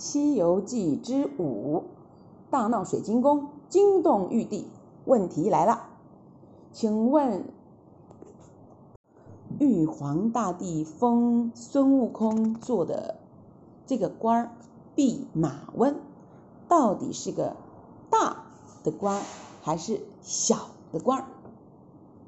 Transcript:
《西游记》之五，大闹水晶宫，惊动玉帝。问题来了，请问玉皇大帝封孙悟空做的这个官儿——弼马温，到底是个大的官还是小的官？